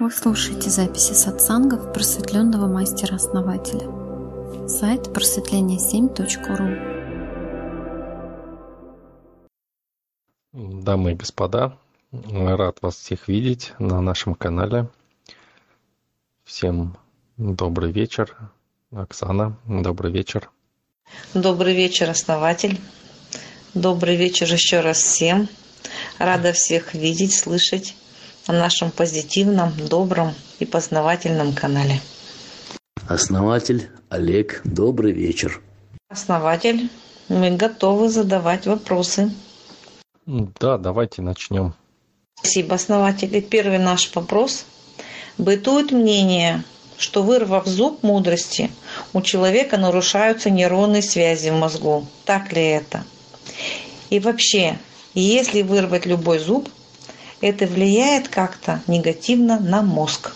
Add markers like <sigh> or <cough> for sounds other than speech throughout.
Вы слушаете записи сатсангов просветленного мастера-основателя. Сайт просветление7.ру Дамы и господа, рад вас всех видеть на нашем канале. Всем добрый вечер. Оксана, добрый вечер. Добрый вечер, основатель. Добрый вечер еще раз всем. Рада всех видеть, слышать на нашем позитивном, добром и познавательном канале. Основатель Олег, добрый вечер. Основатель, мы готовы задавать вопросы. Да, давайте начнем. Спасибо, основатель. И первый наш вопрос. Бытует мнение, что вырвав зуб мудрости, у человека нарушаются нейронные связи в мозгу. Так ли это? И вообще, если вырвать любой зуб, это влияет как-то негативно на мозг.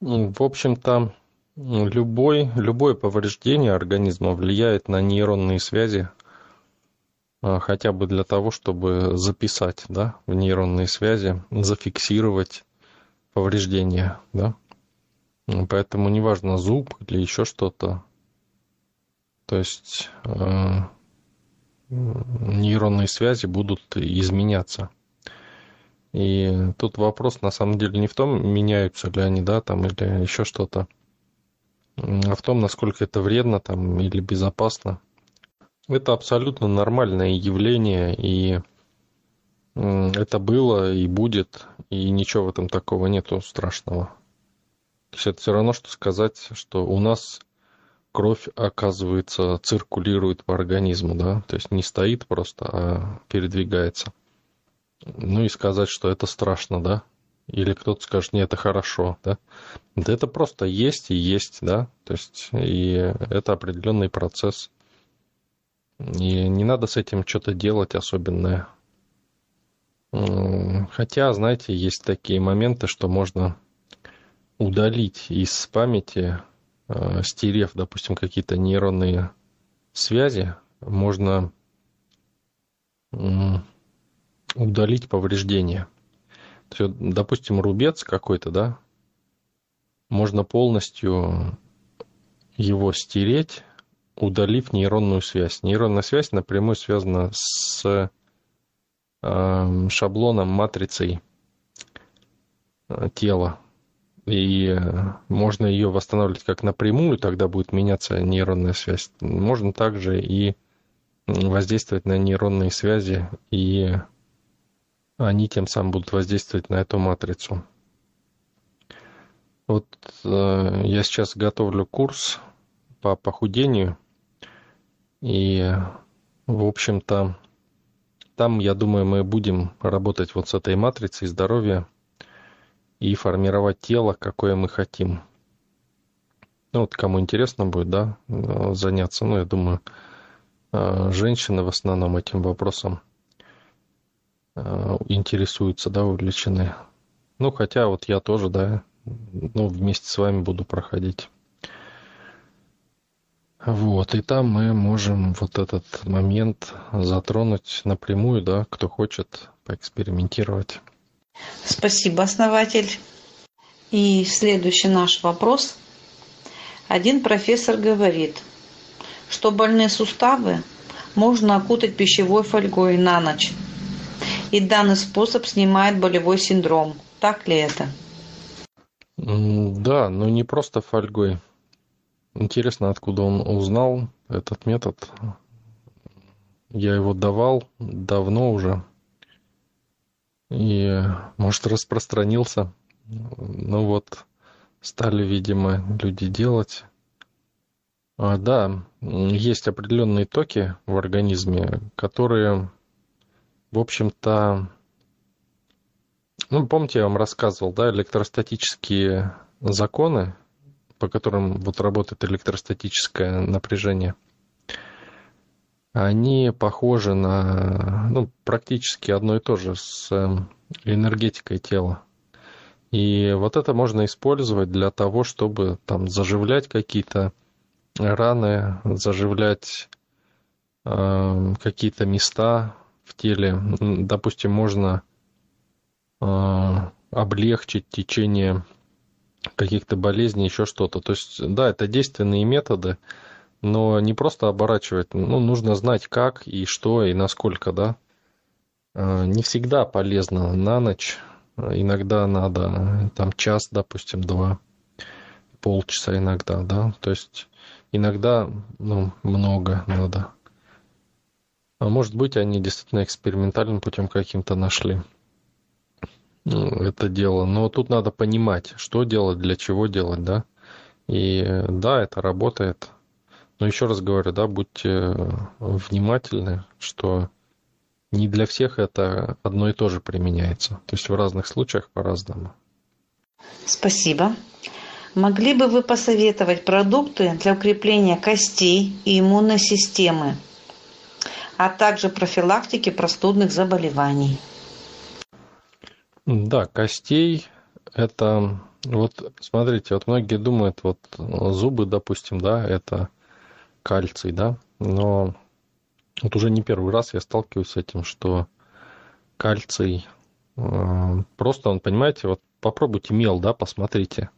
Ну, в общем-то, любой, любое повреждение организма влияет на нейронные связи, а, хотя бы для того, чтобы записать да, в нейронные связи, зафиксировать повреждение. Да? Поэтому неважно зуб или еще что-то. То есть э, нейронные связи будут изменяться. И тут вопрос на самом деле не в том, меняются ли они, да, там, или еще что-то, а в том, насколько это вредно там или безопасно. Это абсолютно нормальное явление, и это было и будет, и ничего в этом такого нету страшного. То есть это все равно, что сказать, что у нас кровь, оказывается, циркулирует по организму, да, то есть не стоит просто, а передвигается. Ну и сказать, что это страшно, да? Или кто-то скажет, нет, это хорошо, да? Да это просто есть и есть, да? То есть, и это определенный процесс. И не надо с этим что-то делать особенное. Хотя, знаете, есть такие моменты, что можно удалить из памяти, э, стерев, допустим, какие-то нейронные связи, можно удалить повреждения. То есть, допустим, рубец какой-то, да, можно полностью его стереть, удалив нейронную связь. Нейронная связь напрямую связана с э, шаблоном, матрицей э, тела. И можно ее восстанавливать как напрямую, тогда будет меняться нейронная связь. Можно также и воздействовать на нейронные связи и они тем самым будут воздействовать на эту матрицу. Вот э, я сейчас готовлю курс по похудению, и, в общем-то, там, я думаю, мы будем работать вот с этой матрицей здоровья и формировать тело, какое мы хотим. Ну, вот кому интересно будет, да, заняться, ну, я думаю, э, женщины в основном этим вопросом интересуются, да, увлечены. Ну, хотя вот я тоже, да, ну, вместе с вами буду проходить. Вот, и там мы можем вот этот момент затронуть напрямую, да, кто хочет поэкспериментировать. Спасибо, основатель. И следующий наш вопрос. Один профессор говорит, что больные суставы можно окутать пищевой фольгой на ночь и данный способ снимает болевой синдром. Так ли это? Да, но не просто фольгой. Интересно, откуда он узнал этот метод. Я его давал давно уже. И, может, распространился. Ну вот, стали, видимо, люди делать. А, да, есть определенные токи в организме, которые в общем-то, ну, помните, я вам рассказывал, да, электростатические законы, по которым вот работает электростатическое напряжение, они похожи на, ну, практически одно и то же с эм, энергетикой тела. И вот это можно использовать для того, чтобы там заживлять какие-то раны, заживлять э, какие-то места в теле. Допустим, можно э, облегчить течение каких-то болезней, еще что-то. То есть, да, это действенные методы, но не просто оборачивать, ну, нужно знать как и что и насколько, да. А, не всегда полезно на ночь, иногда надо там час, допустим, два, полчаса иногда, да, то есть иногда, ну, много надо. А может быть, они действительно экспериментальным путем каким-то нашли ну, это дело. Но тут надо понимать, что делать, для чего делать, да. И да, это работает. Но еще раз говорю, да, будьте внимательны, что не для всех это одно и то же применяется. То есть в разных случаях по-разному. Спасибо. Могли бы вы посоветовать продукты для укрепления костей и иммунной системы, а также профилактики простудных заболеваний? Да, костей это вот смотрите, вот многие думают, вот зубы, допустим, да, это кальций, да, но вот уже не первый раз я сталкиваюсь с этим, что кальций э, просто он, понимаете, вот попробуйте мел, да, посмотрите.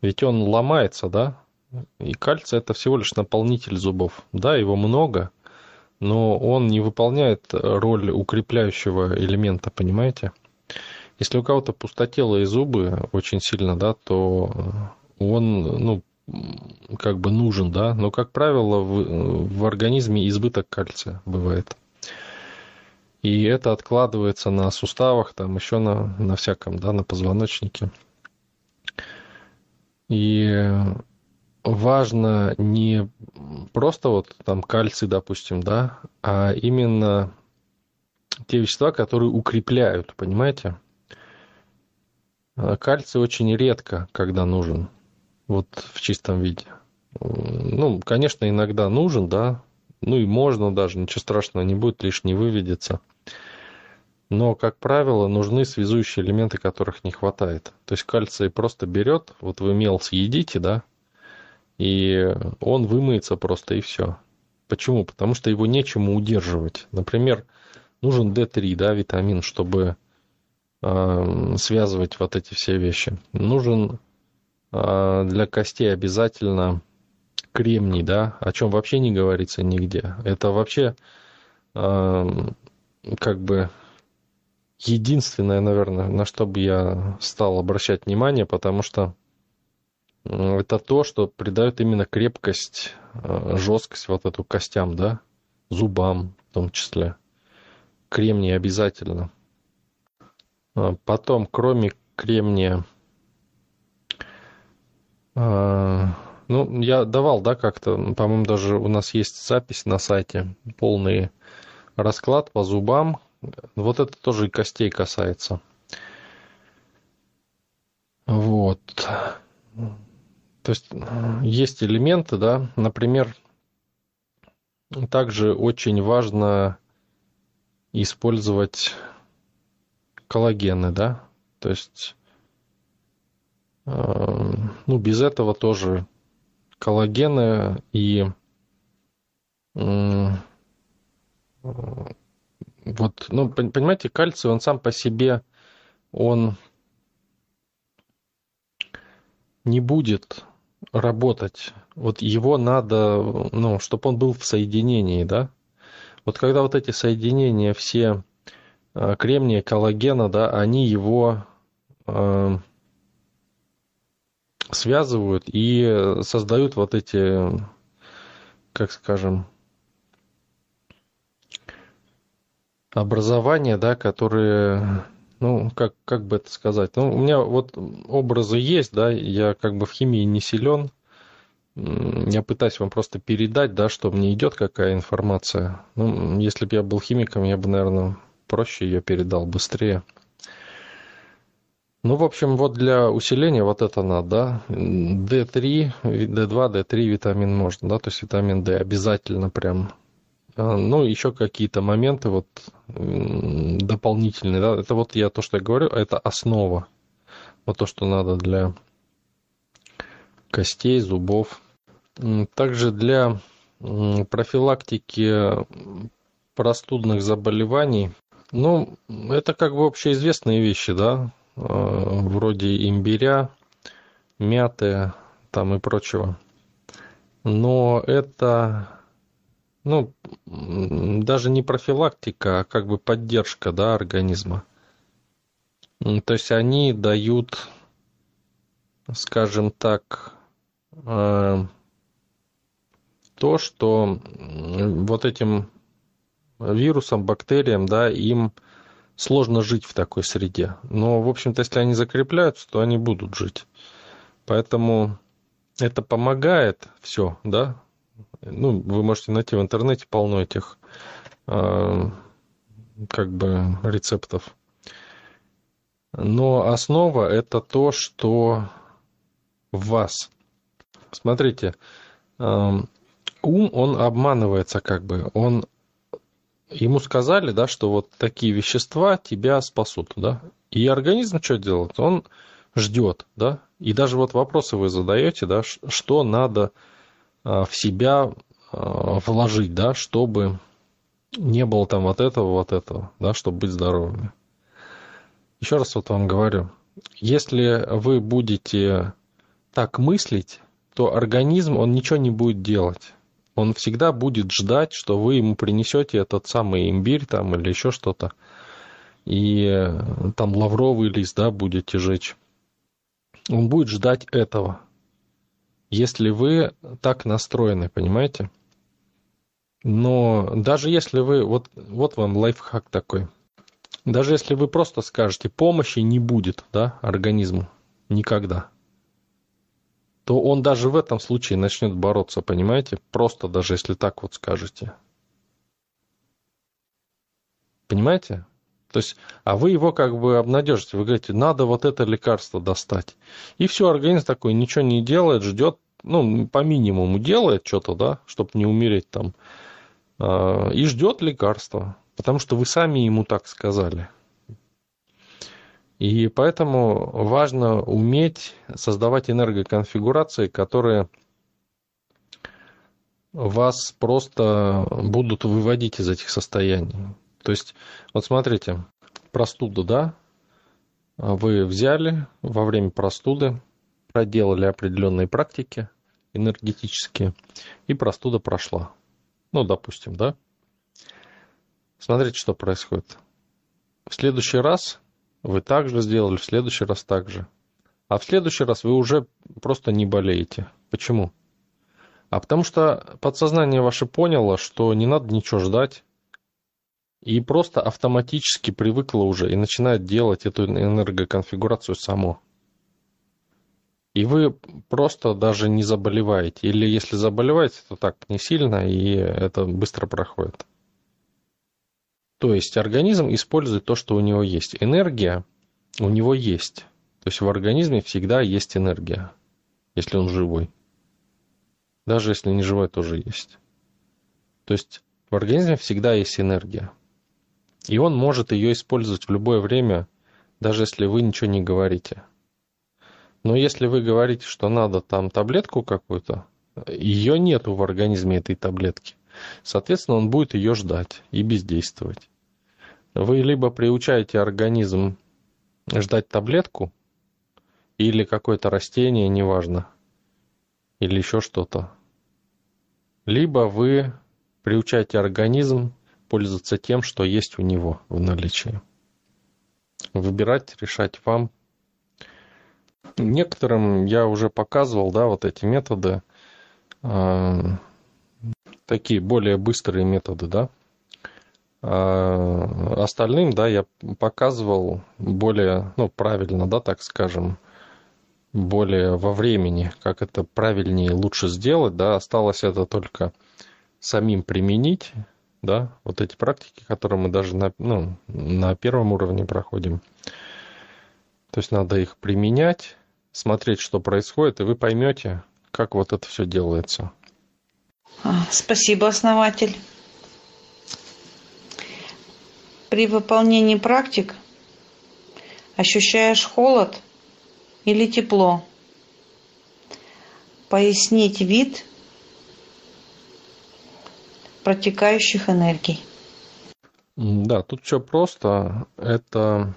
Ведь он ломается, да, и кальций это всего лишь наполнитель зубов. Да, его много, но он не выполняет роль укрепляющего элемента, понимаете? Если у кого-то пустотелые зубы очень сильно, да, то он, ну, как бы нужен, да, но, как правило, в, в организме избыток кальция бывает. И это откладывается на суставах, там еще на, на всяком, да, на позвоночнике. И важно не просто вот там кальций, допустим, да, а именно те вещества, которые укрепляют, понимаете? Кальций очень редко, когда нужен вот в чистом виде. Ну, конечно, иногда нужен, да, ну и можно даже, ничего страшного не будет, лишний выведется. Но, как правило, нужны связующие элементы, которых не хватает. То есть кальций просто берет, вот вы мел съедите, да, и он вымыется просто и все. Почему? Потому что его нечему удерживать. Например, нужен D3, да, витамин, чтобы э, связывать вот эти все вещи. Нужен а, для костей обязательно кремний, да, о чем вообще не говорится нигде. Это вообще а, как бы единственное, наверное, на что бы я стал обращать внимание, потому что это то, что придает именно крепкость, а, жесткость вот эту костям, да, зубам в том числе. Кремний обязательно. Потом, кроме кремния, ну, я давал, да, как-то, по-моему, даже у нас есть запись на сайте, полный расклад по зубам. Вот это тоже и костей касается. Вот. То есть есть элементы, да, например, также очень важно использовать коллагены, да, то есть Эм, ну, без этого тоже коллагены и вот, ну, понимаете, кальций, он сам по себе, он не будет работать. Вот его надо, ну, чтобы он был в соединении, да. Вот когда вот эти соединения все э, кремния, коллагена, да, они его э, связывают и создают вот эти, как скажем, образования, да, которые, ну, как, как бы это сказать, ну, у меня вот образы есть, да, я как бы в химии не силен, я пытаюсь вам просто передать, да, что мне идет какая информация. Ну, если бы я был химиком, я бы, наверное, проще ее передал быстрее. Ну, в общем, вот для усиления вот это надо, да, D3, D2, D3 витамин можно, да, то есть витамин D обязательно прям. А, ну, еще какие-то моменты вот дополнительные, да, это вот я то, что я говорю, это основа. Вот то, что надо для костей, зубов. Также для профилактики простудных заболеваний, ну, это как бы общеизвестные вещи, да, вроде имбиря, мяты там и прочего. Но это, ну, даже не профилактика, а как бы поддержка, да, организма. То есть они дают, скажем так, э, то, что вот этим вирусам, бактериям, да, им сложно жить в такой среде. Но, в общем-то, если они закрепляются, то они будут жить. Поэтому это помогает все, да. Ну, вы можете найти в интернете полно этих э, как бы рецептов. Но основа это то, что в вас. Смотрите, э, ум, он обманывается как бы. Он ему сказали, да, что вот такие вещества тебя спасут, да. И организм что делает? Он ждет, да. И даже вот вопросы вы задаете, да, что надо в себя а, вложить, да, чтобы не было там вот этого, вот этого, да, чтобы быть здоровыми. Еще раз вот вам говорю, если вы будете так мыслить, то организм, он ничего не будет делать он всегда будет ждать, что вы ему принесете этот самый имбирь там или еще что-то. И э, там лавровый лист, да, будете жечь. Он будет ждать этого. Если вы так настроены, понимаете? Но даже если вы, вот, вот вам лайфхак такой. Даже если вы просто скажете, помощи не будет, да, организму, никогда то он даже в этом случае начнет бороться, понимаете? Просто даже если так вот скажете. Понимаете? То есть, а вы его как бы обнадежите, вы говорите, надо вот это лекарство достать. И все, организм такой ничего не делает, ждет, ну, по минимуму делает что-то, да, чтобы не умереть там. А, и ждет лекарства, потому что вы сами ему так сказали. И поэтому важно уметь создавать энергоконфигурации, которые вас просто будут выводить из этих состояний. То есть, вот смотрите, простуда, да, вы взяли во время простуды, проделали определенные практики энергетические, и простуда прошла. Ну, допустим, да. Смотрите, что происходит. В следующий раз вы также сделали, в следующий раз так же. А в следующий раз вы уже просто не болеете. Почему? А потому что подсознание ваше поняло, что не надо ничего ждать, и просто автоматически привыкло уже и начинает делать эту энергоконфигурацию само. И вы просто даже не заболеваете. Или если заболеваете, то так не сильно, и это быстро проходит. То есть организм использует то, что у него есть. Энергия у него есть. То есть в организме всегда есть энергия, если он живой. Даже если не живой, тоже есть. То есть в организме всегда есть энергия. И он может ее использовать в любое время, даже если вы ничего не говорите. Но если вы говорите, что надо там таблетку какую-то, ее нету в организме этой таблетки. Соответственно, он будет ее ждать и бездействовать. Вы либо приучаете организм ждать таблетку, или какое-то растение, неважно, или еще что-то. Либо вы приучаете организм пользоваться тем, что есть у него в наличии. Выбирать, решать вам. Некоторым я уже показывал, да, вот эти методы, э, такие более быстрые методы, да, а остальным, да, я показывал более, ну, правильно, да, так скажем, более во времени, как это правильнее и лучше сделать, да, осталось это только самим применить, да, вот эти практики, которые мы даже на, ну, на первом уровне проходим. То есть надо их применять, смотреть, что происходит, и вы поймете, как вот это все делается. А, спасибо, основатель. При выполнении практик ощущаешь холод или тепло. Пояснить вид протекающих энергий. Да, тут все просто. Это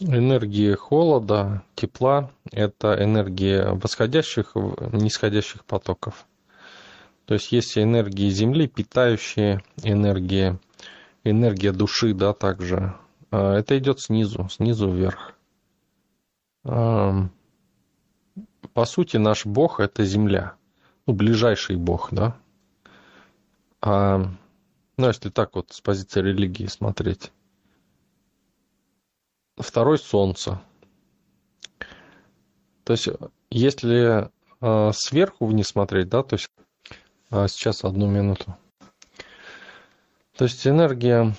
энергии холода, тепла – это энергия восходящих, нисходящих потоков. То есть есть энергии Земли, питающие энергии, энергия души, да, также. А, это идет снизу, снизу вверх. А, по сути, наш Бог – это Земля. Ну, ближайший Бог, да. А, ну, если так вот с позиции религии смотреть второй Солнце. То есть, если э, сверху вниз смотреть, да, то есть э, сейчас одну минуту. То есть энергия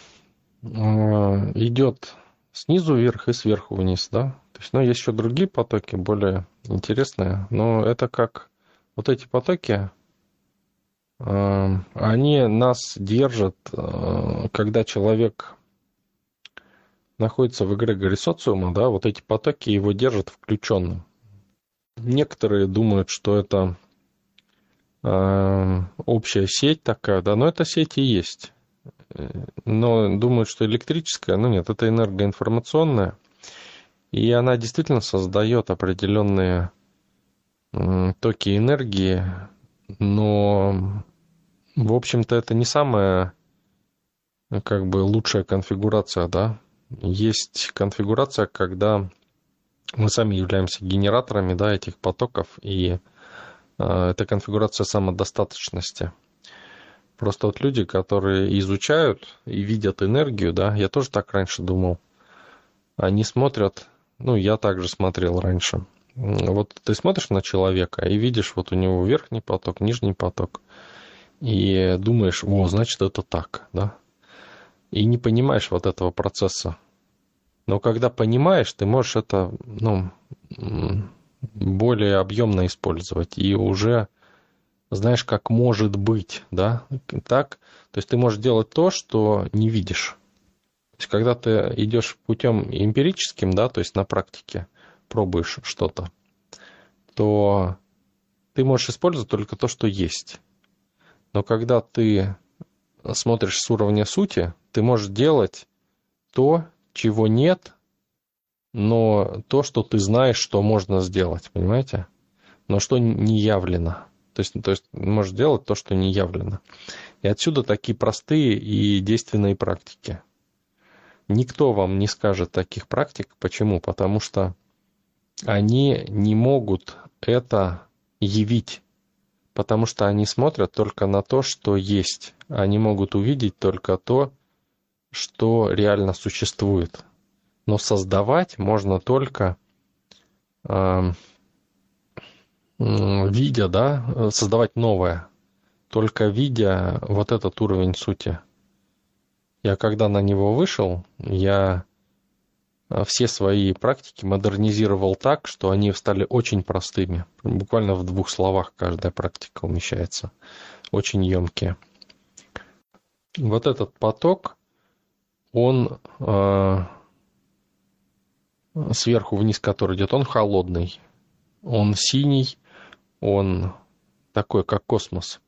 э, идет снизу вверх и сверху вниз, да. То есть, ну, есть еще другие потоки, более интересные, но это как вот эти потоки, они нас держат, когда человек находится в эгрегоре социума, да, вот эти потоки его держат включенным. Некоторые думают, что это э, общая сеть такая, да, но это сеть и есть. Но думают, что электрическая, ну нет, это энергоинформационная. И она действительно создает определенные э, токи энергии, но, в общем-то, это не самая как бы лучшая конфигурация, да, есть конфигурация, когда мы сами являемся генераторами да, этих потоков, и э, это конфигурация самодостаточности. Просто вот люди, которые изучают и видят энергию, да, я тоже так раньше думал, они смотрят, ну, я также смотрел раньше. Вот ты смотришь на человека и видишь, вот у него верхний поток, нижний поток, и думаешь, о, значит, это так, да и не понимаешь вот этого процесса. Но когда понимаешь, ты можешь это ну, более объемно использовать и уже знаешь, как может быть, да, так, то есть ты можешь делать то, что не видишь. То есть когда ты идешь путем эмпирическим, да, то есть на практике пробуешь что-то, то ты можешь использовать только то, что есть. Но когда ты смотришь с уровня сути, ты можешь делать то, чего нет, но то, что ты знаешь, что можно сделать, понимаете? Но что не явлено. То есть, то есть можешь делать то, что не явлено. И отсюда такие простые и действенные практики. Никто вам не скажет таких практик. Почему? Потому что они не могут это явить потому что они смотрят только на то, что есть. Они могут увидеть только то, что реально существует. Но создавать можно только э, видя, да, создавать новое, только видя вот этот уровень сути. Я когда на него вышел, я все свои практики модернизировал так, что они стали очень простыми. Буквально в двух словах каждая практика умещается. Очень емкие. Вот этот поток, он э, сверху вниз, который идет, он холодный. Он синий, он такой, как космос.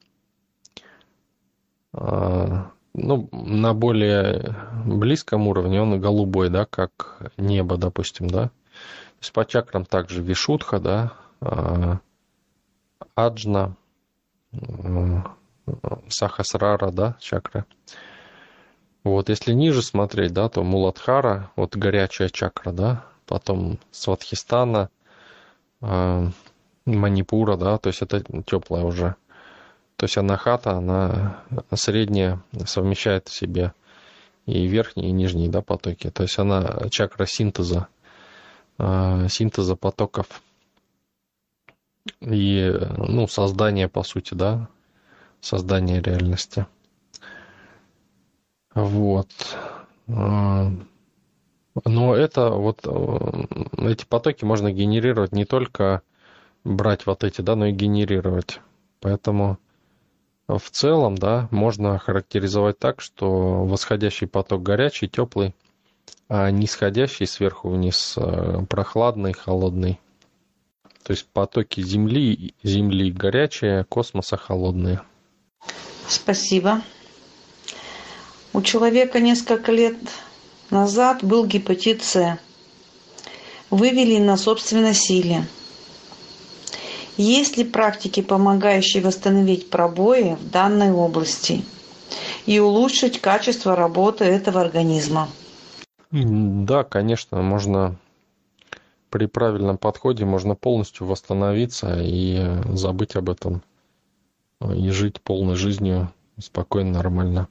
Э, ну, на более близком уровне он голубой, да, как небо, допустим, да. То есть по чакрам также Вишудха, да, а, Аджна, Сахасрара, да, чакры. Вот, если ниже смотреть, да, то Муладхара, вот горячая чакра, да, потом Сватхистана, а, Манипура, да, то есть это теплая уже то есть анахата, она средняя, совмещает в себе и верхние, и нижние да, потоки. То есть она чакра синтеза, а, синтеза потоков и ну, создание, по сути, да, создание реальности. Вот. А, но это вот эти потоки можно генерировать не только брать вот эти, да, но и генерировать. Поэтому в целом, да, можно характеризовать так, что восходящий поток горячий, теплый, а нисходящий сверху вниз э, прохладный, холодный. То есть потоки Земли, Земли горячие, космоса холодные. Спасибо. У человека несколько лет назад был гепатит С. вывели на собственной силе. Есть ли практики, помогающие восстановить пробои в данной области и улучшить качество работы этого организма? Да, конечно, можно при правильном подходе можно полностью восстановиться и забыть об этом и жить полной жизнью спокойно, нормально.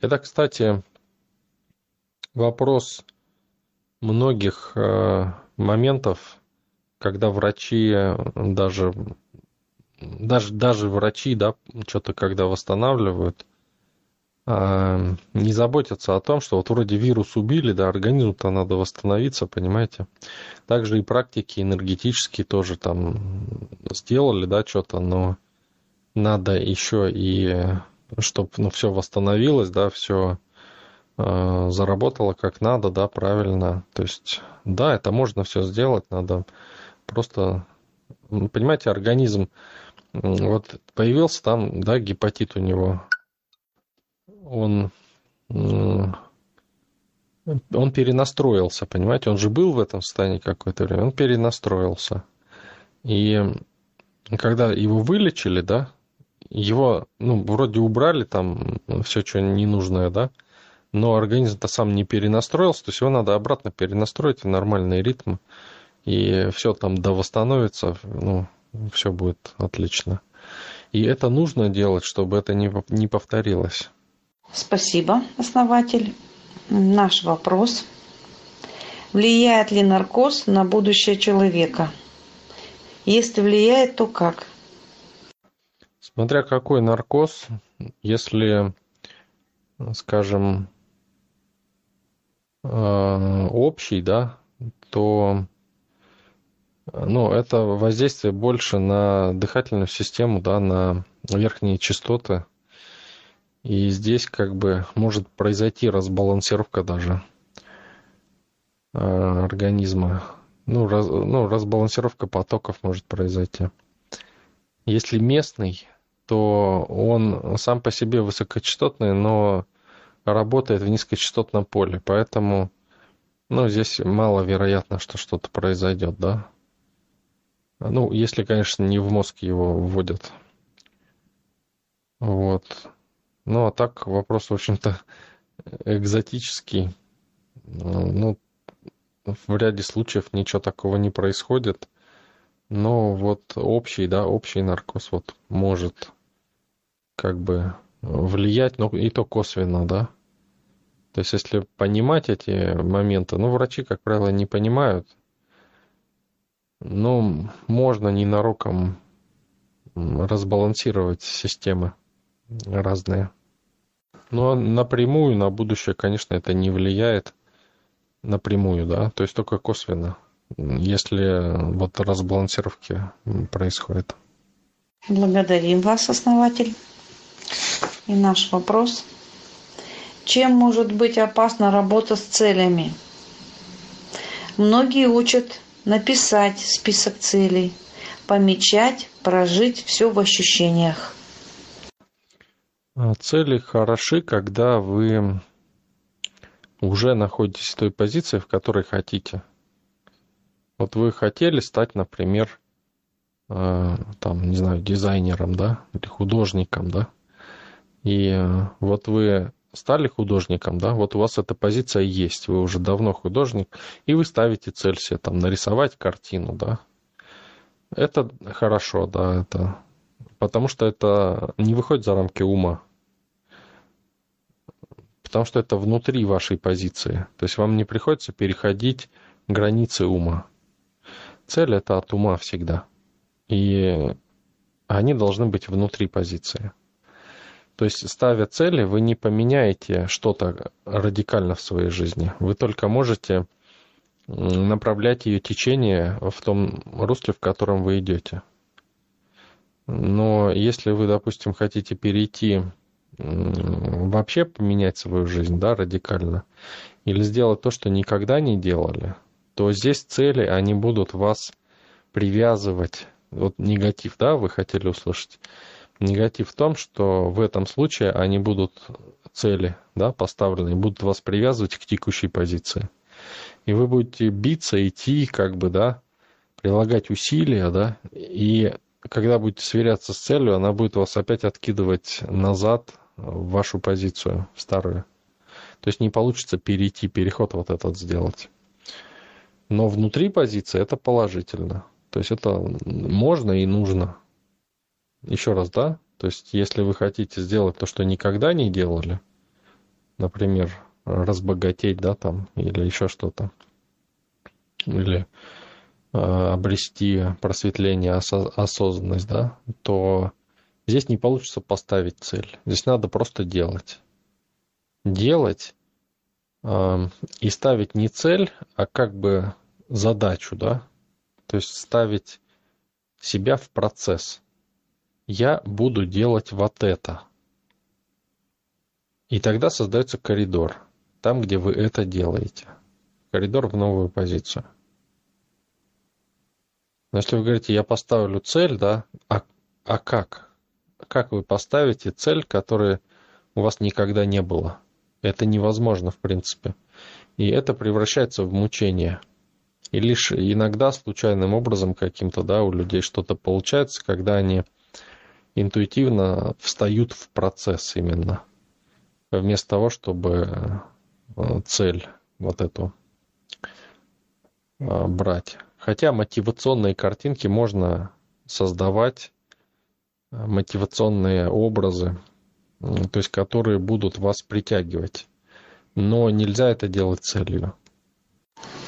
Это, кстати, вопрос многих э, моментов, когда врачи даже даже даже врачи, да, что-то когда восстанавливают, э, не заботятся о том, что вот вроде вирус убили, да, организму-то надо восстановиться, понимаете. Также и практики энергетические тоже там сделали, да, что-то, но надо еще и чтобы ну, все восстановилось, да, все э, заработало как надо, да, правильно. То есть, да, это можно все сделать, надо просто, понимаете, организм, вот появился там, да, гепатит у него, он, он перенастроился, понимаете, он же был в этом состоянии какое-то время, он перенастроился. И когда его вылечили, да, его, ну, вроде убрали там все, что ненужное, да, но организм-то сам не перенастроился, то есть его надо обратно перенастроить в нормальный ритм, и все там да восстановится, ну, все будет отлично. И это нужно делать, чтобы это не, не повторилось. Спасибо, основатель. Наш вопрос. Влияет ли наркоз на будущее человека? Если влияет, то как? Смотря какой наркоз, если, скажем, э, общий, да, то ну, это воздействие больше на дыхательную систему, да, на верхние частоты. И здесь как бы может произойти разбалансировка даже э, организма. Ну, раз, ну, разбалансировка потоков может произойти. Если местный, то он сам по себе высокочастотный, но работает в низкочастотном поле, поэтому ну, здесь маловероятно, что что-то произойдет, да. Ну, если, конечно, не в мозг его вводят. Вот. Ну, а так вопрос, в общем-то, экзотический. Ну, в ряде случаев ничего такого не происходит. Но вот общий, да, общий наркоз вот может как бы влиять, но и то косвенно, да. То есть, если понимать эти моменты, ну, врачи, как правило, не понимают, но можно ненароком разбалансировать системы разные. Но напрямую на будущее, конечно, это не влияет напрямую, да, то есть только косвенно если вот разбалансировки происходят. Благодарим вас, основатель. И наш вопрос. Чем может быть опасна работа с целями? Многие учат написать список целей, помечать, прожить все в ощущениях. А цели хороши, когда вы уже находитесь в той позиции, в которой хотите. Вот вы хотели стать, например, э, там, не знаю, дизайнером, да, или художником, да, и э, вот вы стали художником, да, вот у вас эта позиция есть, вы уже давно художник, и вы ставите цель себе там нарисовать картину, да. Это хорошо, да, это потому что это не выходит за рамки ума, потому что это внутри вашей позиции, то есть вам не приходится переходить границы ума цель это от ума всегда. И они должны быть внутри позиции. То есть, ставя цели, вы не поменяете что-то радикально в своей жизни. Вы только можете направлять ее течение в том русле, в котором вы идете. Но если вы, допустим, хотите перейти вообще поменять свою жизнь, да, радикально, или сделать то, что никогда не делали, то здесь цели, они будут вас привязывать. Вот негатив, да, вы хотели услышать. Негатив в том, что в этом случае они будут цели, да, поставленные, будут вас привязывать к текущей позиции. И вы будете биться, идти, как бы, да, прилагать усилия, да, и когда будете сверяться с целью, она будет вас опять откидывать назад в вашу позицию старую. То есть не получится перейти, переход вот этот сделать. Но внутри позиции это положительно. То есть это можно и нужно. Еще раз, да? То есть если вы хотите сделать то, что никогда не делали, например, разбогатеть, да, там, или еще что-то, или э, обрести просветление, осо- осознанность, да, то здесь не получится поставить цель. Здесь надо просто делать. Делать э, и ставить не цель, а как бы задачу, да, то есть ставить себя в процесс. Я буду делать вот это. И тогда создается коридор, там, где вы это делаете. Коридор в новую позицию. Но если вы говорите, я поставлю цель, да, а, а как? Как вы поставите цель, которой у вас никогда не было? Это невозможно, в принципе. И это превращается в мучение – и лишь иногда случайным образом каким-то, да, у людей что-то получается, когда они интуитивно встают в процесс именно. Вместо того, чтобы э, цель вот эту э, брать. Хотя мотивационные картинки можно создавать, э, мотивационные образы, то есть которые будут вас притягивать. Но нельзя это делать целью.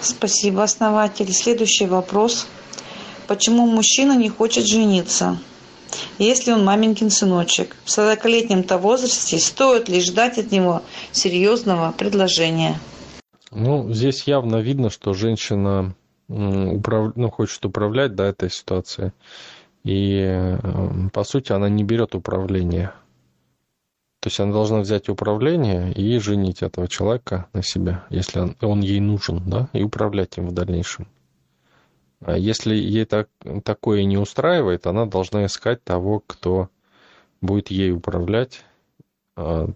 Спасибо, основатель. Следующий вопрос. Почему мужчина не хочет жениться? Если он маменькин сыночек, в 40-летнем-то возрасте стоит ли ждать от него серьезного предложения? Ну, здесь явно видно, что женщина управ... ну, хочет управлять да, этой ситуацией. И, э, по сути, она не берет управление то есть она должна взять управление и женить этого человека на себя, если он, он ей нужен, да, и управлять им в дальнейшем. А если ей так, такое не устраивает, она должна искать того, кто будет ей управлять а,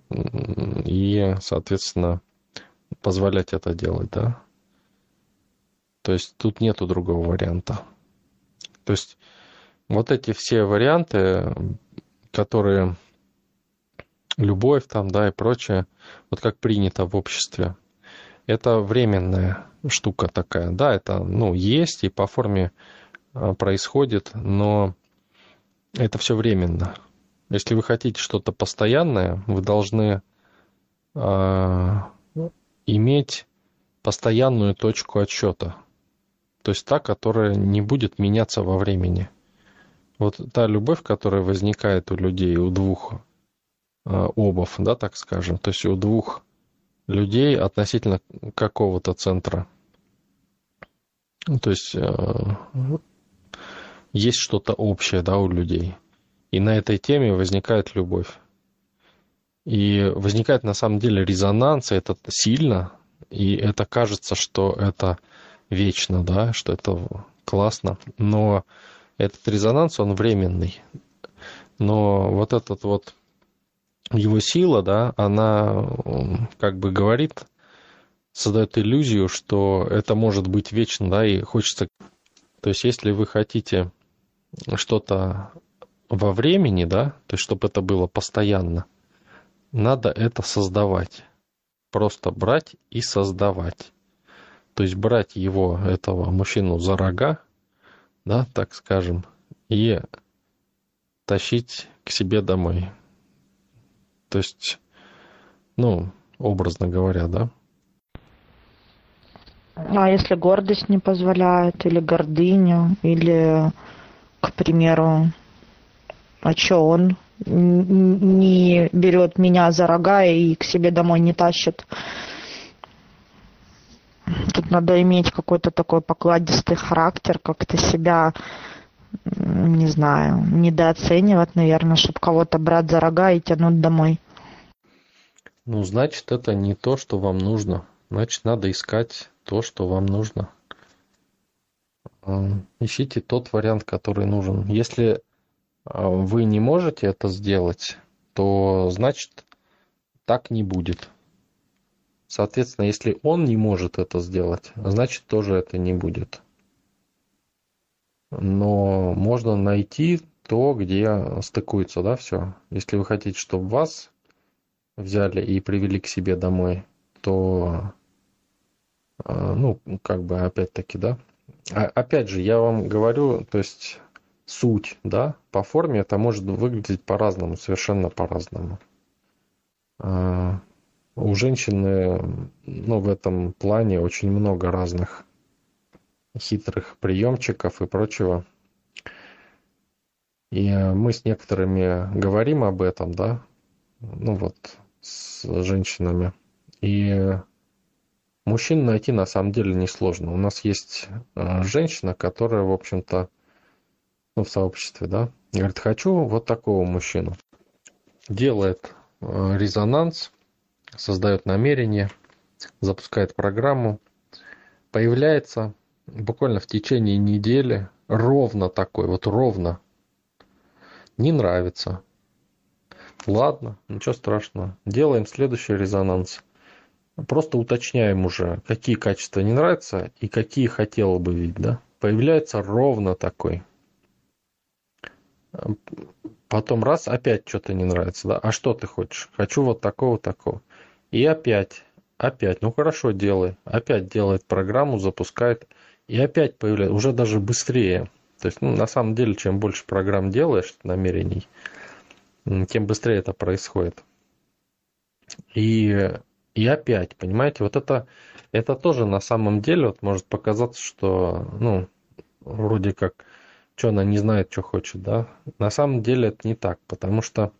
и, соответственно, позволять это делать, да. То есть тут нету другого варианта. То есть вот эти все варианты, которые любовь там, да, и прочее, вот как принято в обществе. Это временная штука такая. Да, это, ну, есть и по форме а, происходит, но это все временно. Если вы хотите что-то постоянное, вы должны э, иметь постоянную точку отсчета. То есть та, которая не будет меняться во времени. Вот та любовь, которая возникает у людей, у двух Э, обов, да, так скажем, то есть у двух людей относительно какого-то центра. То есть э, есть что-то общее, да, у людей. И на этой теме возникает любовь. И возникает на самом деле резонанс, и это сильно, и это кажется, что это вечно, да, что это классно. Но этот резонанс, он временный. Но вот этот вот его сила, да, она как бы говорит, создает иллюзию, что это может быть вечно, да, и хочется... То есть, если вы хотите что-то во времени, да, то есть, чтобы это было постоянно, надо это создавать. Просто брать и создавать. То есть, брать его, этого мужчину, за рога, да, так скажем, и тащить к себе домой. То есть, ну, образно говоря, да? А если гордость не позволяет, или гордыню, или, к примеру, а что он не берет меня за рога и к себе домой не тащит? Тут надо иметь какой-то такой покладистый характер, как-то себя не знаю, недооценивать, наверное, чтобы кого-то брать за рога и тянуть домой. Ну, значит, это не то, что вам нужно. Значит, надо искать то, что вам нужно. Ищите тот вариант, который нужен. Если а, вы не можете это сделать, то значит так не будет. Соответственно, если он не может это сделать, значит тоже это не будет. Но можно найти то, где стыкуется, да, все. Если вы хотите, чтобы вас взяли и привели к себе домой, то, а, ну, как бы, опять-таки, да. А, опять же, я вам говорю, то есть суть, да, по форме это может выглядеть по-разному, совершенно по-разному. А, у женщины, ну, в этом плане очень много разных хитрых приемчиков и прочего. И мы с некоторыми говорим об этом, да, ну вот, с женщинами. И мужчин найти на самом деле несложно. У нас есть э, женщина, которая, в общем-то, ну, в сообществе, да, говорит, хочу вот такого мужчину. Делает э, резонанс, создает намерение, запускает программу, появляется буквально в течение недели ровно такой, вот ровно. Не нравится. Ладно, ничего страшного. Делаем следующий резонанс. Просто уточняем уже, какие качества не нравятся и какие хотела бы видеть, да? Появляется ровно такой. Потом раз, опять что-то не нравится, да? А что ты хочешь? Хочу вот такого, такого. И опять, опять, ну хорошо, делай. Опять делает программу, запускает. И опять появляется, уже даже быстрее. То есть, ну, на самом деле, чем больше программ делаешь, намерений, тем быстрее это происходит. И, и опять, понимаете, вот это, это тоже на самом деле вот может показаться, что, ну, вроде как, что она не знает, что хочет, да. На самом деле это не так, потому что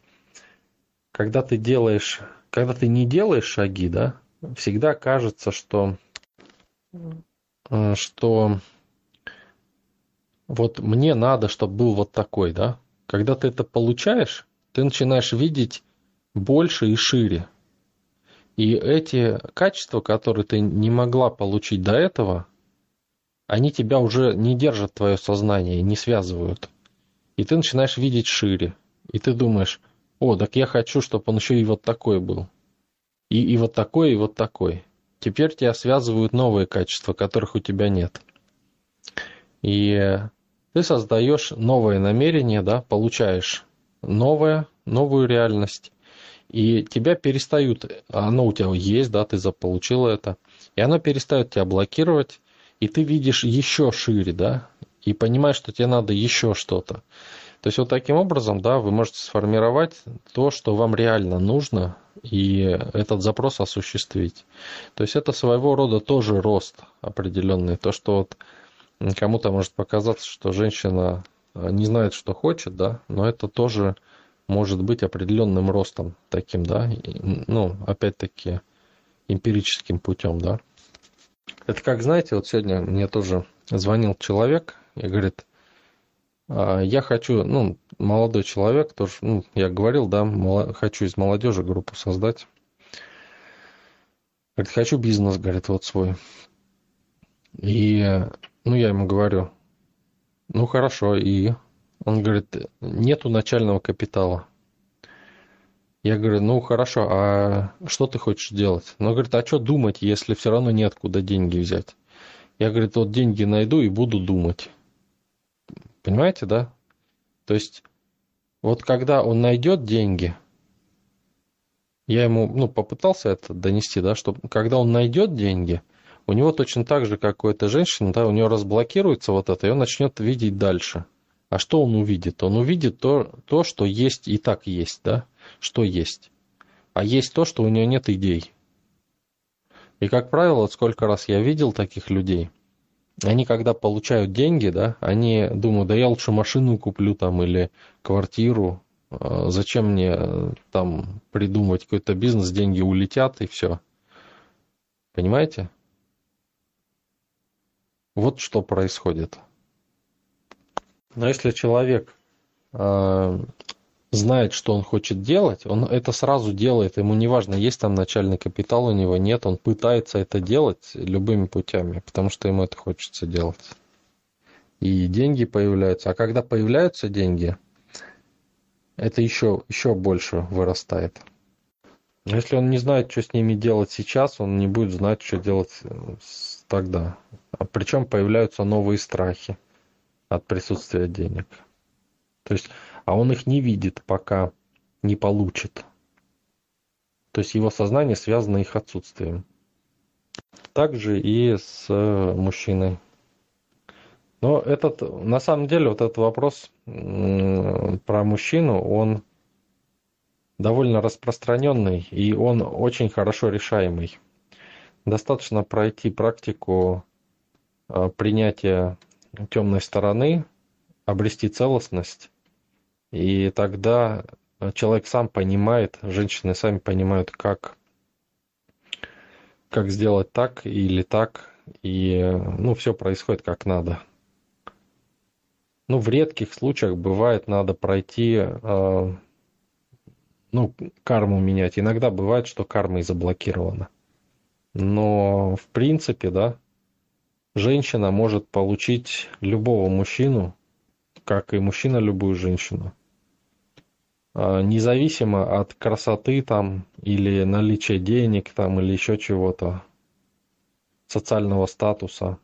когда ты делаешь, когда ты не делаешь шаги, да, всегда кажется, что что вот мне надо, чтобы был вот такой, да? Когда ты это получаешь, ты начинаешь видеть больше и шире. И эти качества, которые ты не могла получить до этого, они тебя уже не держат твое сознание, не связывают. И ты начинаешь видеть шире. И ты думаешь, о, так я хочу, чтобы он еще и вот такой был. И, и вот такой, и вот такой. Теперь тебя связывают новые качества, которых у тебя нет. И ты создаешь новое намерение, да, получаешь новое, новую реальность, и тебя перестают, оно у тебя есть, да, ты заполучил это, и оно перестает тебя блокировать, и ты видишь еще шире, да, и понимаешь, что тебе надо еще что-то. То есть вот таким образом, да, вы можете сформировать то, что вам реально нужно, и этот запрос осуществить. То есть это своего рода тоже рост определенный. То, что вот кому-то может показаться, что женщина э, не знает, что хочет, да, но это тоже может быть определенным ростом таким, да, ну, опять-таки, эмпирическим путем, да. Это как, знаете, вот сегодня мне тоже звонил человек и говорит, я хочу, ну, молодой человек, тоже, ну, я говорил, да, хочу из молодежи группу создать. Говорит, хочу бизнес, говорит, вот свой. И, ну, я ему говорю, ну, хорошо, и он говорит, нету начального капитала. Я говорю, ну, хорошо, а что ты хочешь делать? Ну, говорит, а что думать, если все равно неоткуда деньги взять? Я, говорит, вот деньги найду и буду думать. Понимаете, да? То есть, вот когда он найдет деньги, я ему ну, попытался это донести, да, что когда он найдет деньги, у него точно так же, как у этой женщины, да, у него разблокируется вот это, и он начнет видеть дальше. А что он увидит? Он увидит то, то, что есть и так есть, да, что есть. А есть то, что у него нет идей. И, как правило, сколько раз я видел таких людей, они когда получают деньги, да, они думают, да я лучше машину куплю там или квартиру, а зачем мне э, там придумывать какой-то бизнес, деньги улетят и все. Понимаете? Вот что происходит. Но если человек э, знает, что он хочет делать, он это сразу делает, ему не важно, есть там начальный капитал у него, нет, он пытается это делать любыми путями, потому что ему это хочется делать. И деньги появляются. А когда появляются деньги, это еще, еще больше вырастает. Если он не знает, что с ними делать сейчас, он не будет знать, что делать э, тогда. А причем появляются новые страхи от присутствия денег. То есть, а он их не видит, пока не получит. То есть его сознание связано их отсутствием. Также и с э, мужчиной. Но этот, на самом деле, вот этот вопрос про мужчину, он довольно распространенный, и он очень хорошо решаемый. Достаточно пройти практику э, принятия темной стороны, обрести целостность, и тогда человек сам понимает, женщины сами понимают, как, как сделать так или так, и ну, все происходит как надо. Ну, в редких случаях бывает, надо пройти, э, ну, карму менять. Иногда бывает, что карма и заблокирована. Но, в принципе, да, женщина может получить любого мужчину, как и мужчина любую женщину, независимо от красоты там или наличия денег там или еще чего-то, социального статуса.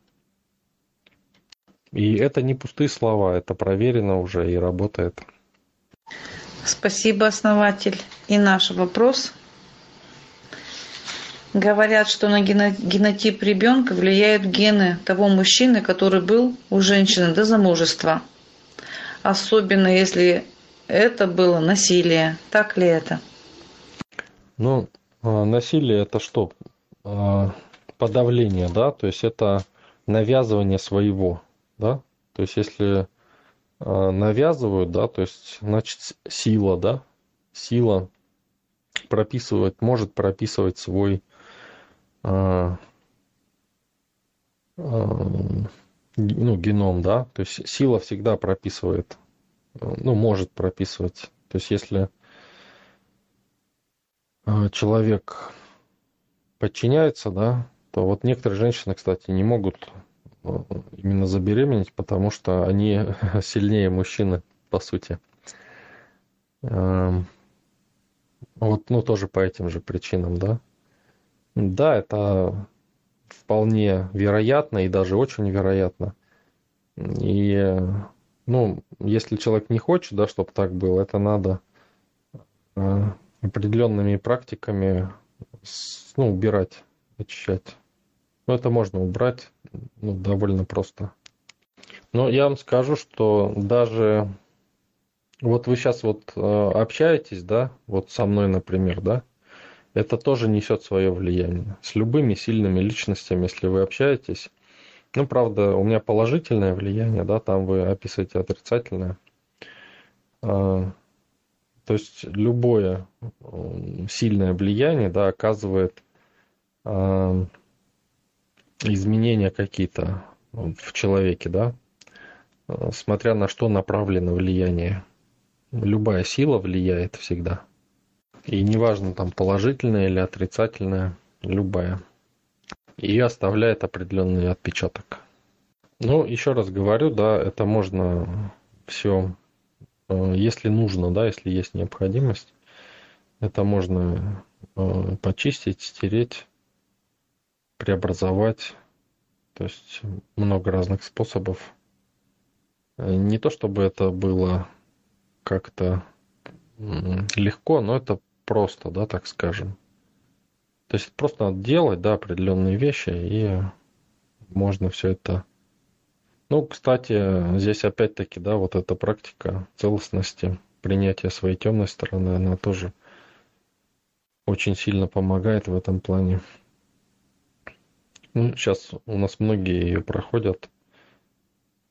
И это не пустые слова, это проверено уже и работает. Спасибо, основатель. И наш вопрос. Говорят, что на генотип ребенка влияют гены того мужчины, который был у женщины до замужества. Особенно если это было насилие. Так ли это? Ну, а, насилие это что? А, подавление, да? То есть это навязывание своего, да? То есть если а, навязывают, да, то есть значит сила, да? Сила прописывать, может прописывать свой ну, геном, да, то есть сила всегда прописывает ну, может прописывать. То есть если а, человек подчиняется, да, то вот некоторые женщины, кстати, не могут а, именно забеременеть, потому что они <laughs> сильнее мужчины, по сути. Вот, ну, тоже по этим же причинам, да. Да, это вполне вероятно и даже очень вероятно. И ну, если человек не хочет, да, чтобы так было, это надо э, определенными практиками ну, убирать, очищать. Ну, это можно убрать ну, довольно просто. Но я вам скажу, что даже вот вы сейчас вот э, общаетесь, да, вот со мной, например, да, это тоже несет свое влияние. С любыми сильными личностями, если вы общаетесь, ну, правда, у меня положительное влияние, да, там вы описываете отрицательное. А, то есть любое сильное влияние, да, оказывает а, изменения какие-то в человеке, да, а, смотря на что направлено влияние. Любая сила влияет всегда. И неважно, там положительная или отрицательная, любая и оставляет определенный отпечаток. Ну, еще раз говорю, да, это можно все, э, если нужно, да, если есть необходимость, это можно э, почистить, стереть, преобразовать. То есть много разных способов. Э, не то чтобы это было как-то легко, но это просто, да, так скажем. То есть просто надо делать, да, определенные вещи, и можно все это... Ну, кстати, здесь опять-таки, да, вот эта практика целостности, принятия своей темной стороны, она тоже очень сильно помогает в этом плане. Ну, сейчас у нас многие ее проходят,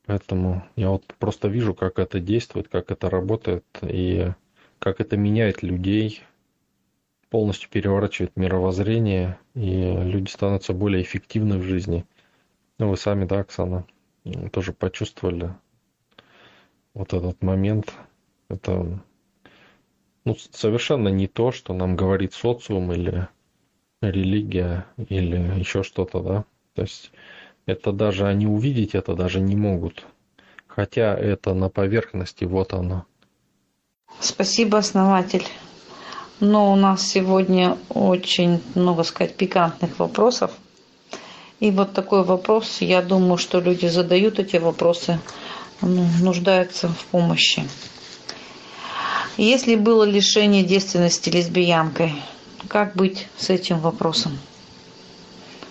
поэтому я вот просто вижу, как это действует, как это работает и как это меняет людей, полностью переворачивает мировоззрение, и люди становятся более эффективны в жизни. Ну, вы сами, да, Оксана, тоже почувствовали вот этот момент. Это ну, совершенно не то, что нам говорит социум или религия или еще что-то, да. То есть это даже они увидеть это даже не могут. Хотя это на поверхности, вот оно. Спасибо, основатель. Но у нас сегодня очень много сказать пикантных вопросов. И вот такой вопрос, я думаю, что люди задают эти вопросы, ну, нуждаются в помощи. Если было лишение девственности лесбиянкой, как быть с этим вопросом?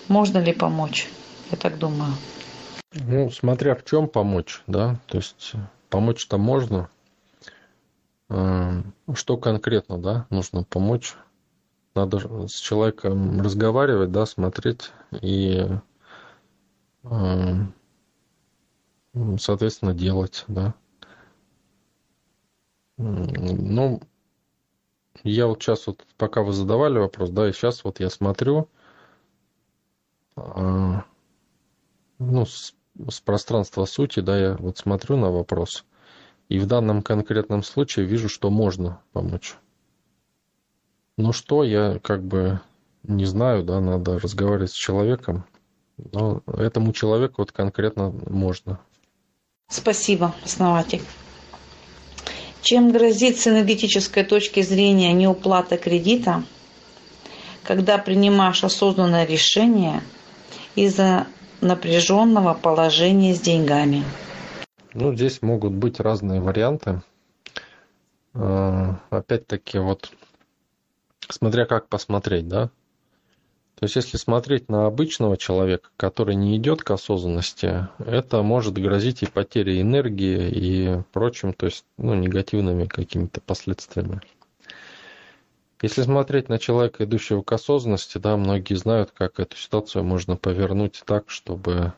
Можно ли помочь? Я так думаю. Ну, смотря в чем помочь, да, то есть помочь-то можно. А, что конкретно, да, нужно помочь? Надо с человеком разговаривать, да, смотреть и, а, соответственно, делать, да. Ну, я вот сейчас вот, пока вы задавали вопрос, да, и сейчас вот я смотрю, а, ну, с, с пространства сути, да, я вот смотрю на вопрос, и в данном конкретном случае вижу, что можно помочь. Ну что, я как бы не знаю, да, надо разговаривать с человеком, но этому человеку вот конкретно можно. Спасибо, основатель. Чем грозит с энергетической точки зрения неуплата кредита, когда принимаешь осознанное решение из-за напряженного положения с деньгами? Ну, здесь могут быть разные варианты. А, опять-таки, вот смотря как посмотреть, да? То есть, если смотреть на обычного человека, который не идет к осознанности, это может грозить и потерей энергии, и прочим, то есть, ну, негативными какими-то последствиями. Если смотреть на человека, идущего к осознанности, да, многие знают, как эту ситуацию можно повернуть так, чтобы э,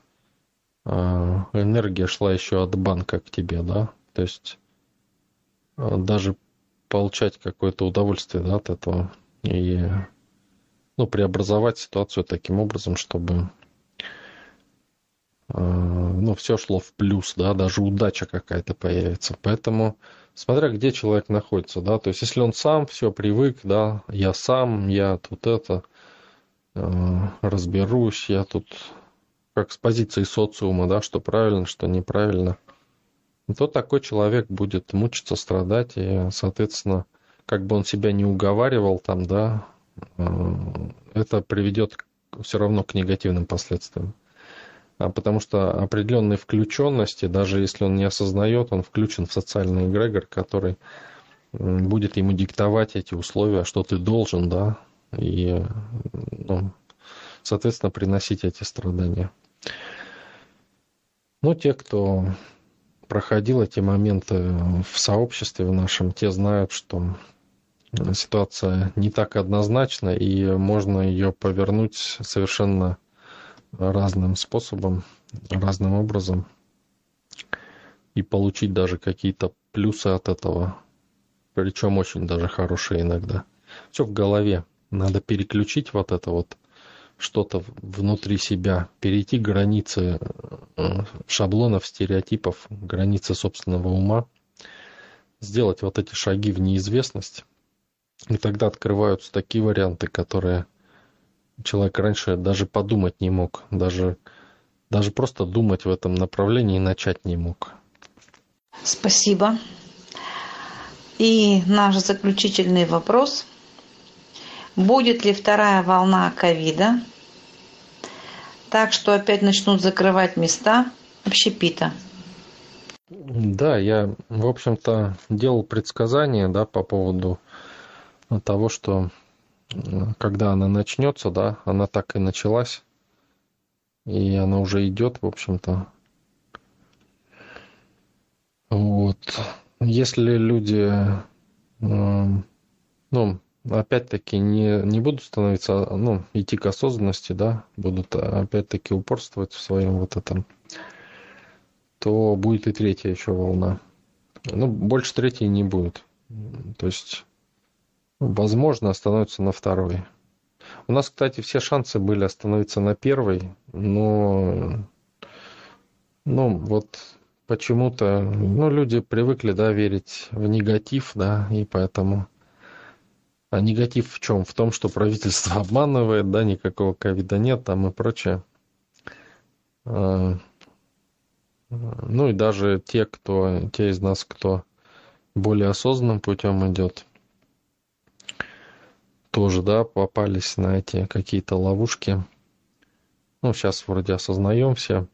энергия шла еще от банка к тебе, да, то есть э, даже получать какое-то удовольствие да, от этого и ну, преобразовать ситуацию таким образом, чтобы э, ну, все шло в плюс, да, даже удача какая-то появится. Поэтому, смотря где человек находится, да, то есть если он сам все привык, да, я сам, я тут это, э, разберусь, я тут как с позиции социума, да, что правильно, что неправильно, то такой человек будет мучиться, страдать, и, соответственно, как бы он себя не уговаривал там, да, Э, это приведет все равно к негативным последствиям. А потому что определенной включенности, даже если он не осознает, он включен в социальный эгрегор, который будет ему диктовать эти условия, что ты должен, да, и, ну, соответственно, приносить эти страдания. Ну, те, кто проходил эти моменты в сообществе в нашем, те знают, что ситуация не так однозначна, и можно ее повернуть совершенно разным способом, разным образом, и получить даже какие-то плюсы от этого, причем очень даже хорошие иногда. Все в голове. Надо переключить вот это вот что-то внутри себя, перейти границы э, шаблонов, стереотипов, границы собственного ума, сделать вот эти шаги в неизвестность, и тогда открываются такие варианты, которые человек раньше даже подумать не мог, даже, даже просто думать в этом направлении и начать не мог. Спасибо. И наш заключительный вопрос. Будет ли вторая волна ковида, так что опять начнут закрывать места общепита? Да, я, в общем-то, делал предсказания да, по поводу того, что когда она начнется, да, она так и началась, и она уже идет, в общем-то. Вот. Если люди, ну, опять-таки не, не будут становиться, ну, идти к осознанности, да, будут опять-таки упорствовать в своем вот этом, то будет и третья еще волна. Ну, больше третьей не будет. То есть Возможно, остановится на второй. У нас, кстати, все шансы были остановиться на первой, но ну вот почему-то ну, люди привыкли да, верить в негатив, да, и поэтому а негатив в чем? В том, что правительство <laughs> обманывает, да, никакого ковида нет там и прочее. А, ну и даже те, кто, те из нас, кто более осознанным путем идет, тоже, да, попались на эти какие-то ловушки. Ну, сейчас вроде осознаем все.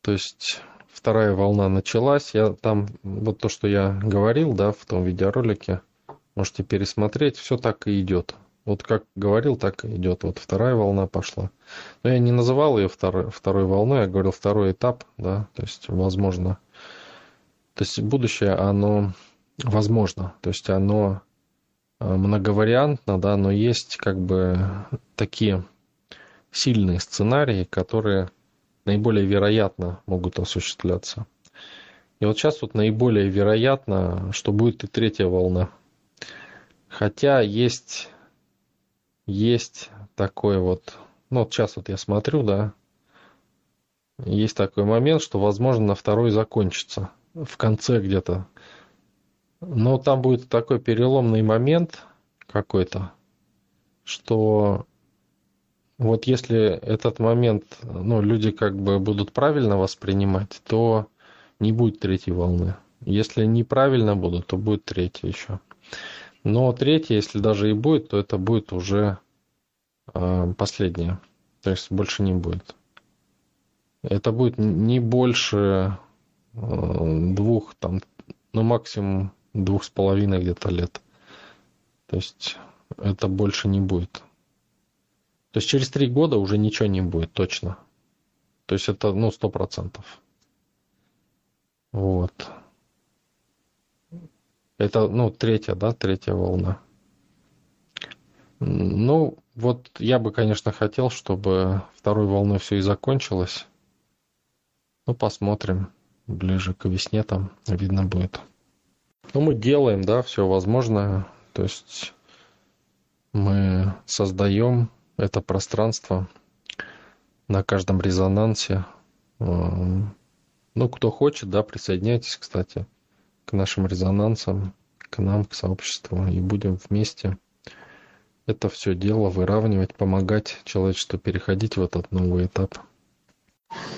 То есть вторая волна началась. Я там, вот то, что я говорил, да, в том видеоролике, можете пересмотреть, все так и идет. Вот как говорил, так и идет. Вот вторая волна пошла. Но я не называл ее второй, второй волной, я говорил второй этап, да, то есть возможно. То есть будущее, оно возможно, то есть оно э, многовариантно, да, но есть как бы такие сильные сценарии, которые наиболее вероятно могут осуществляться. И вот сейчас вот наиболее вероятно, что будет и третья волна. Хотя есть, есть такой вот, ну вот сейчас вот я смотрю, да, есть такой момент, что возможно на второй закончится в конце где-то. Но там будет такой переломный момент какой-то, что вот если этот момент, ну, люди как бы будут правильно воспринимать, то не будет третьей волны. Если неправильно будут, то будет третья еще. Но третья, если даже и будет, то это будет уже э, последняя. То есть больше не будет. Это будет не больше э, двух, там, ну максимум двух с половиной где-то лет. То есть это больше не будет. То есть через три года уже ничего не будет, точно. То есть это, ну, сто процентов. Вот. Это, ну, третья, да, третья волна. Ну, вот я бы, конечно, хотел, чтобы второй волной все и закончилось. Ну, посмотрим. Ближе к весне там видно будет. Ну, мы делаем, да, все возможное. То есть мы создаем это пространство на каждом резонансе. Эм, ну, кто хочет, да, присоединяйтесь, кстати, к нашим резонансам, к нам, к сообществу, и будем вместе это все дело выравнивать, помогать человечеству переходить в этот новый этап.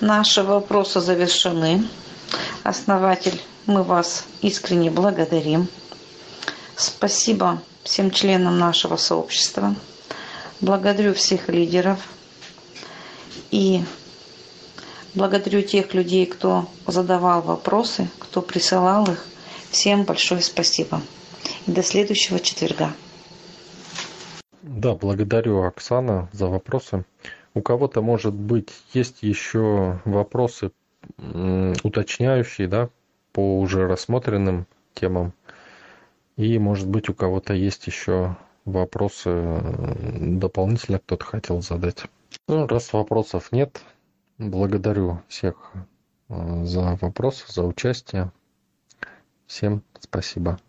Наши вопросы завершены. Основатель, мы вас искренне благодарим. Спасибо всем членам нашего сообщества. Благодарю всех лидеров и благодарю тех людей, кто задавал вопросы, кто присылал их. Всем большое спасибо. И до следующего четверга. Да, благодарю, Оксана, за вопросы. У кого-то, может быть, есть еще вопросы уточняющие, да, по уже рассмотренным темам. И, может быть, у кого-то есть еще вопросы дополнительно кто-то хотел задать? Ну, раз вопросов нет, благодарю всех э, за вопросы, за участие. Всем спасибо.